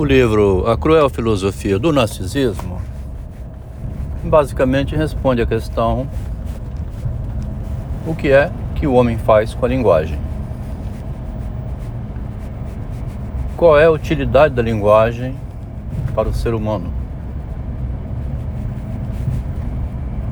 O livro A Cruel Filosofia do Narcisismo basicamente responde à questão o que é que o homem faz com a linguagem. Qual é a utilidade da linguagem para o ser humano?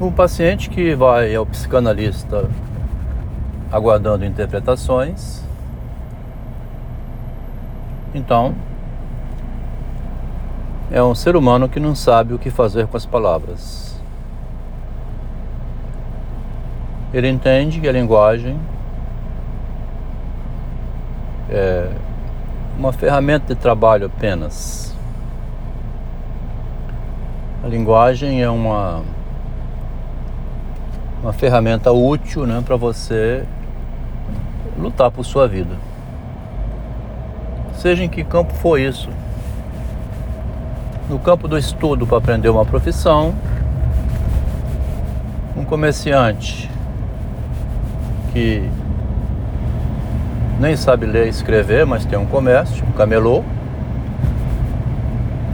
O paciente que vai ao psicanalista aguardando interpretações, então é um ser humano que não sabe o que fazer com as palavras. Ele entende que a linguagem é uma ferramenta de trabalho apenas. A linguagem é uma uma ferramenta útil, né, para você lutar por sua vida. Seja em que campo for isso no campo do estudo para aprender uma profissão, um comerciante que nem sabe ler e escrever, mas tem um comércio, um camelô,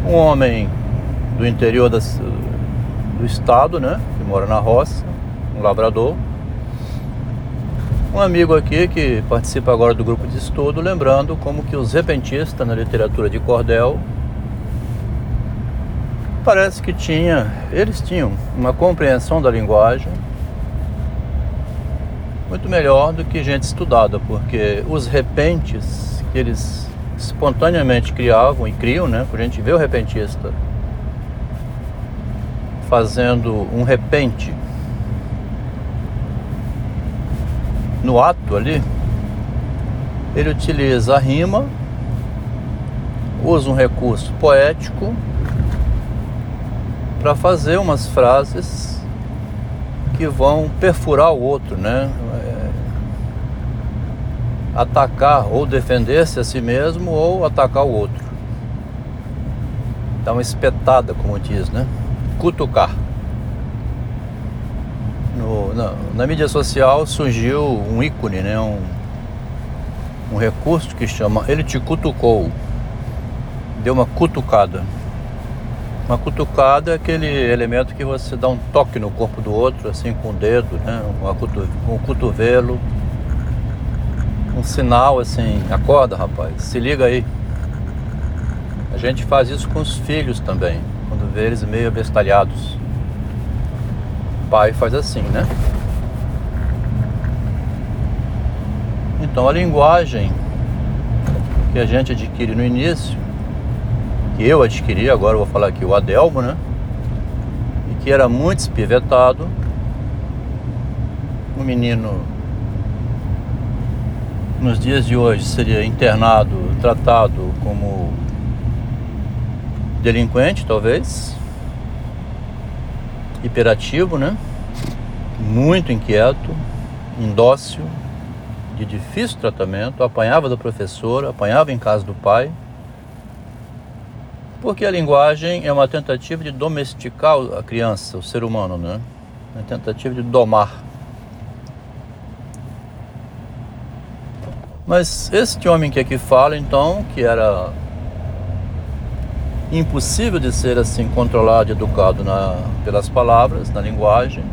um homem do interior das, do estado, né, que mora na roça, um lavrador, um amigo aqui que participa agora do grupo de estudo, lembrando como que os repentistas na literatura de cordel parece que tinha, eles tinham uma compreensão da linguagem muito melhor do que gente estudada, porque os repentes que eles espontaneamente criavam e criam, né? A gente vê o repentista fazendo um repente no ato ali, ele utiliza a rima, usa um recurso poético para fazer umas frases que vão perfurar o outro, né? É, atacar ou defender-se a si mesmo ou atacar o outro. Dar uma espetada, como diz, né? Cutucar. No, na, na, mídia social surgiu um ícone, né? Um, um recurso que chama Ele te cutucou. Deu uma cutucada. Uma cutucada é aquele elemento que você dá um toque no corpo do outro, assim com o dedo, né? Uma cotu com o cotovelo. Um sinal assim, acorda rapaz, se liga aí. A gente faz isso com os filhos também, quando vê eles meio abestalhados. O pai faz assim, né? Então a linguagem que a gente adquire no início que eu adquiri, agora vou falar aqui o Adelmo, né? E que era muito espivetado. Um menino nos dias de hoje seria internado, tratado como delinquente, talvez. Hiperativo, né? Muito inquieto, indócil, de difícil tratamento, apanhava da professora, apanhava em casa do pai porque a linguagem é uma tentativa de domesticar a criança, o ser humano, né? Uma tentativa de domar. Mas este homem que aqui fala, então, que era impossível de ser assim controlado e educado na, pelas palavras, na linguagem,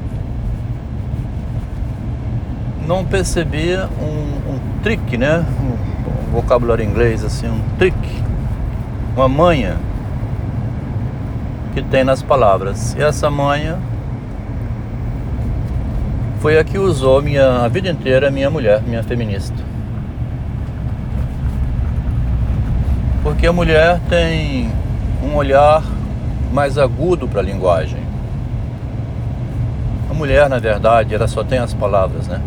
não percebia um, um trick, né? Um, um vocabulário inglês assim, um trick, uma manha que tem nas palavras. E essa manha foi a que usou minha, a vida inteira minha mulher, minha feminista. Porque a mulher tem um olhar mais agudo para a linguagem. A mulher, na verdade, ela só tem as palavras, né?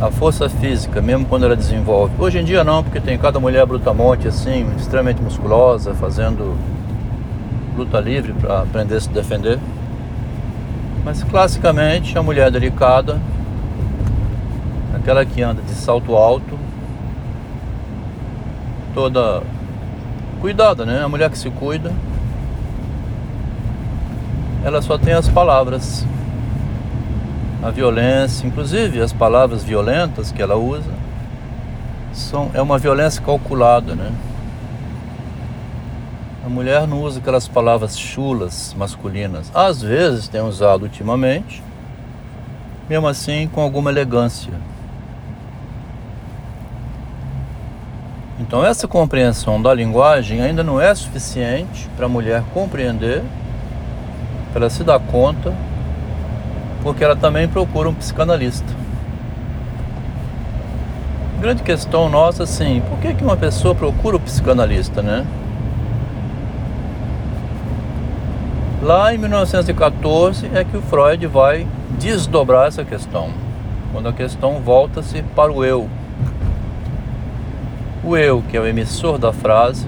A força física, mesmo quando ela desenvolve. Hoje em dia não, porque tem cada mulher brutamonte assim, extremamente musculosa, fazendo luta livre para aprender a se defender. Mas classicamente a mulher delicada, aquela que anda de salto alto, toda cuidada, né? A mulher que se cuida, ela só tem as palavras. A violência, inclusive as palavras violentas que ela usa, são, é uma violência calculada, né? A mulher não usa aquelas palavras chulas masculinas. Às vezes tem usado ultimamente, mesmo assim com alguma elegância. Então essa compreensão da linguagem ainda não é suficiente para a mulher compreender, para ela se dar conta, porque ela também procura um psicanalista. A grande questão nossa, assim, por que, que uma pessoa procura o um psicanalista, né? Lá em 1914 é que o Freud vai desdobrar essa questão, quando a questão volta-se para o eu. O eu, que é o emissor da frase,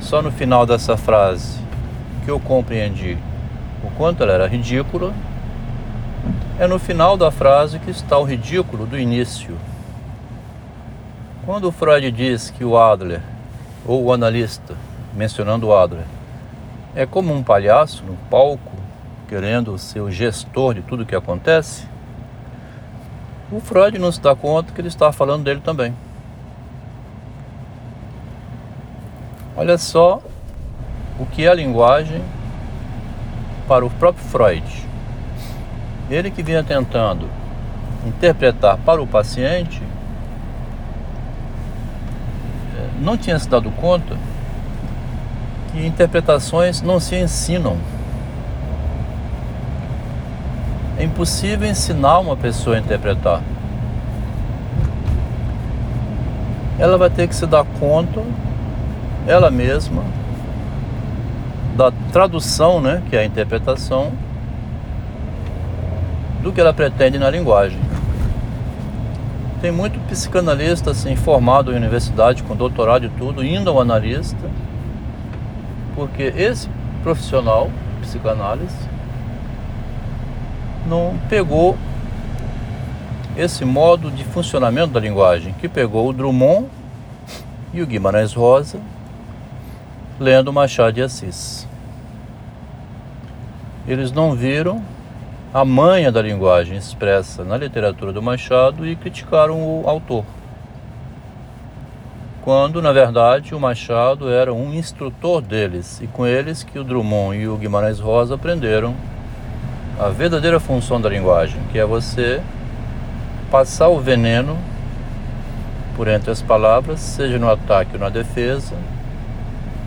só no final dessa frase que eu compreendi o quanto ela era ridícula, é no final da frase que está o ridículo do início. Quando o Freud diz que o Adler, ou o analista, mencionando o Adler, é como um palhaço no palco, querendo ser o gestor de tudo que acontece, o Freud não se dá conta que ele está falando dele também. Olha só o que é a linguagem para o próprio Freud. Ele que vinha tentando interpretar para o paciente, eh, não tinha se dado conta que interpretações não se ensinam. É impossível ensinar uma pessoa a interpretar. Ela vai ter que se dar conta, ela mesma, da tradução, né, que é a interpretação, do que ela pretende na linguagem. Tem muito psicanalista assim, formado em universidade, com doutorado e tudo, indo ao analista porque esse profissional, psicanálise, não pegou esse modo de funcionamento da linguagem, que pegou o Drummond e o Guimarães Rosa lendo Machado de Assis. Eles não viram a manha da linguagem expressa na literatura do Machado e criticaram o autor quando na verdade o Machado era um instrutor deles e com eles que o Drummond e o Guimarães Rosa aprenderam a verdadeira função da linguagem, que é você passar o veneno por entre as palavras, seja no ataque ou na defesa,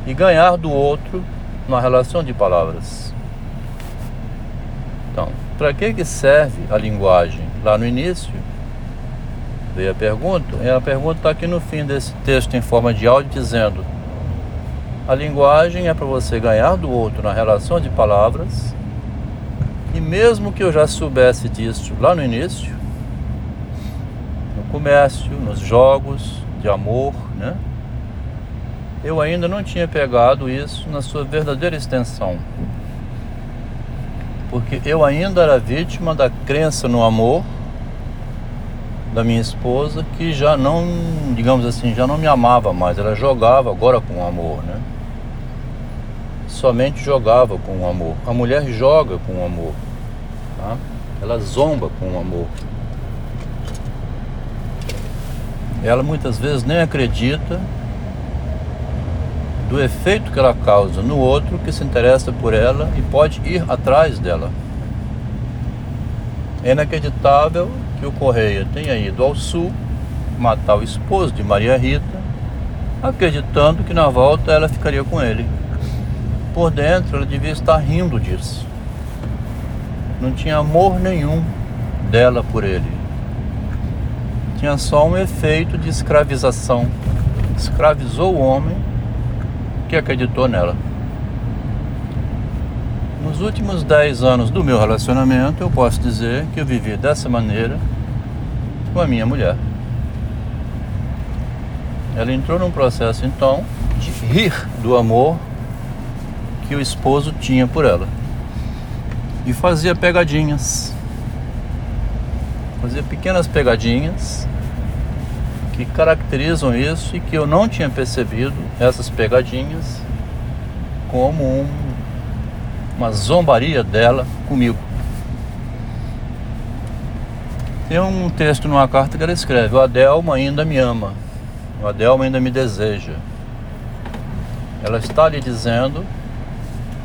e ganhar do outro na relação de palavras. Então, para que, que serve a linguagem? Lá no início, veio a pergunta, e a pergunta está aqui no fim desse texto em forma de áudio dizendo: a linguagem é para você ganhar do outro na relação de palavras, e mesmo que eu já soubesse disso lá no início, no comércio, nos jogos de amor, né? Eu ainda não tinha pegado isso na sua verdadeira extensão. Porque eu ainda era vítima da crença no amor da minha esposa que já não, digamos assim, já não me amava mais, ela jogava agora com amor, né? Somente jogava com amor. A mulher joga com amor, tá? Ela zomba com amor. Ela muitas vezes nem acredita do efeito que ela causa no outro que se interessa por ela e pode ir atrás dela. É inacreditável o Correia tenha ido ao sul matar o esposo de Maria Rita, acreditando que na volta ela ficaria com ele. Por dentro ela devia estar rindo disso. Não tinha amor nenhum dela por ele. Tinha só um efeito de escravização. Escravizou o homem que acreditou nela. Nos últimos 10 anos do meu relacionamento, eu posso dizer que eu vivi dessa maneira com a minha mulher. Ela entrou num processo então de rir do amor que o esposo tinha por ela. E fazia pegadinhas. Fazia pequenas pegadinhas que caracterizam isso e que eu não tinha percebido essas pegadinhas como um uma zombaria dela comigo. Tem um texto numa carta que ela escreve: O Adelma ainda me ama, o Adelma ainda me deseja. Ela está lhe dizendo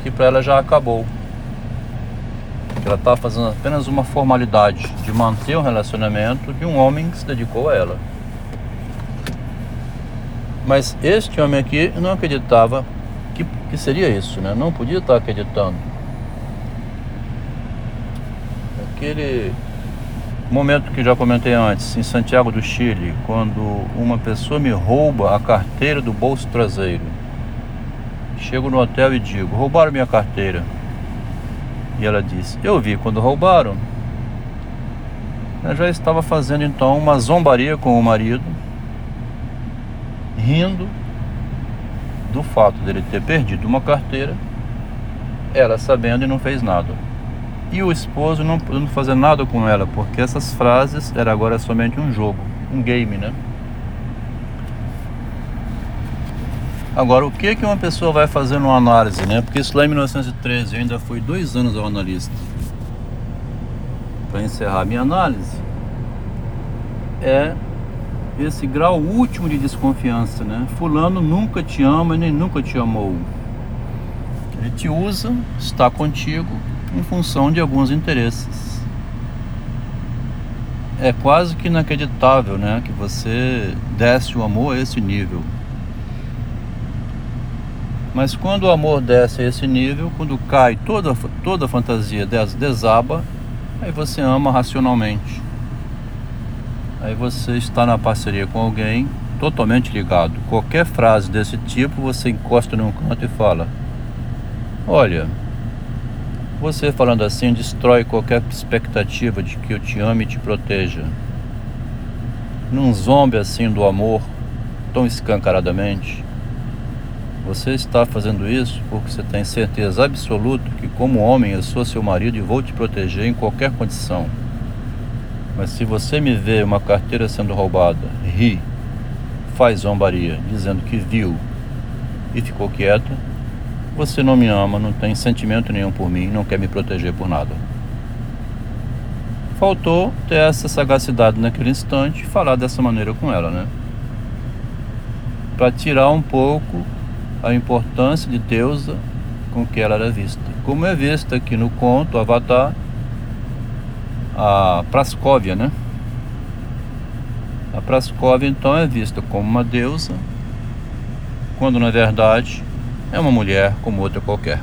que para ela já acabou. Que ela está fazendo apenas uma formalidade de manter um relacionamento de um homem que se dedicou a ela. Mas este homem aqui não acreditava que, seria isso, né? Não podia estar acreditando. Aquele momento que já comentei antes, em Santiago do Chile, quando uma pessoa me rouba a carteira do bolso traseiro. Chego no hotel e digo: roubaram minha carteira. E ela disse: Eu vi quando roubaram. Ela já estava fazendo então uma zombaria com o marido, rindo do fato dele ter perdido uma carteira, ela sabendo e não fez nada. E o esposo não podendo fazer nada com ela, porque essas frases era agora somente um jogo, um game, né? Agora, o que que uma pessoa vai fazer numa análise, né? Porque isso lá em 1913 eu ainda fui dois anos ao analista. Para encerrar minha análise, é esse grau último de desconfiança, né? Fulano nunca te ama nem nunca te amou. Ele te usa, está contigo em função de alguns interesses. É quase que inacreditável, né? Que você desce o amor a esse nível. Mas quando o amor desce a esse nível, quando cai toda, toda a fantasia desaba, aí você ama racionalmente. Aí você está na parceria com alguém totalmente ligado. Qualquer frase desse tipo você encosta num canto e fala: Olha, você falando assim destrói qualquer expectativa de que eu te ame e te proteja. Num zombe assim do amor, tão escancaradamente, você está fazendo isso porque você tem certeza absoluta que, como homem, eu sou seu marido e vou te proteger em qualquer condição. Mas se você me vê uma carteira sendo roubada, ri, faz zombaria, dizendo que viu e ficou quieto, você não me ama, não tem sentimento nenhum por mim, não quer me proteger por nada. Faltou ter essa sagacidade naquele instante falar dessa maneira com ela, né? Para tirar um pouco a importância de deusa com que ela era vista. Como é vista aqui no conto Avatar, a Prascóvia, né? A Prascóvia então é vista como uma deusa, quando na verdade é uma mulher como outra qualquer.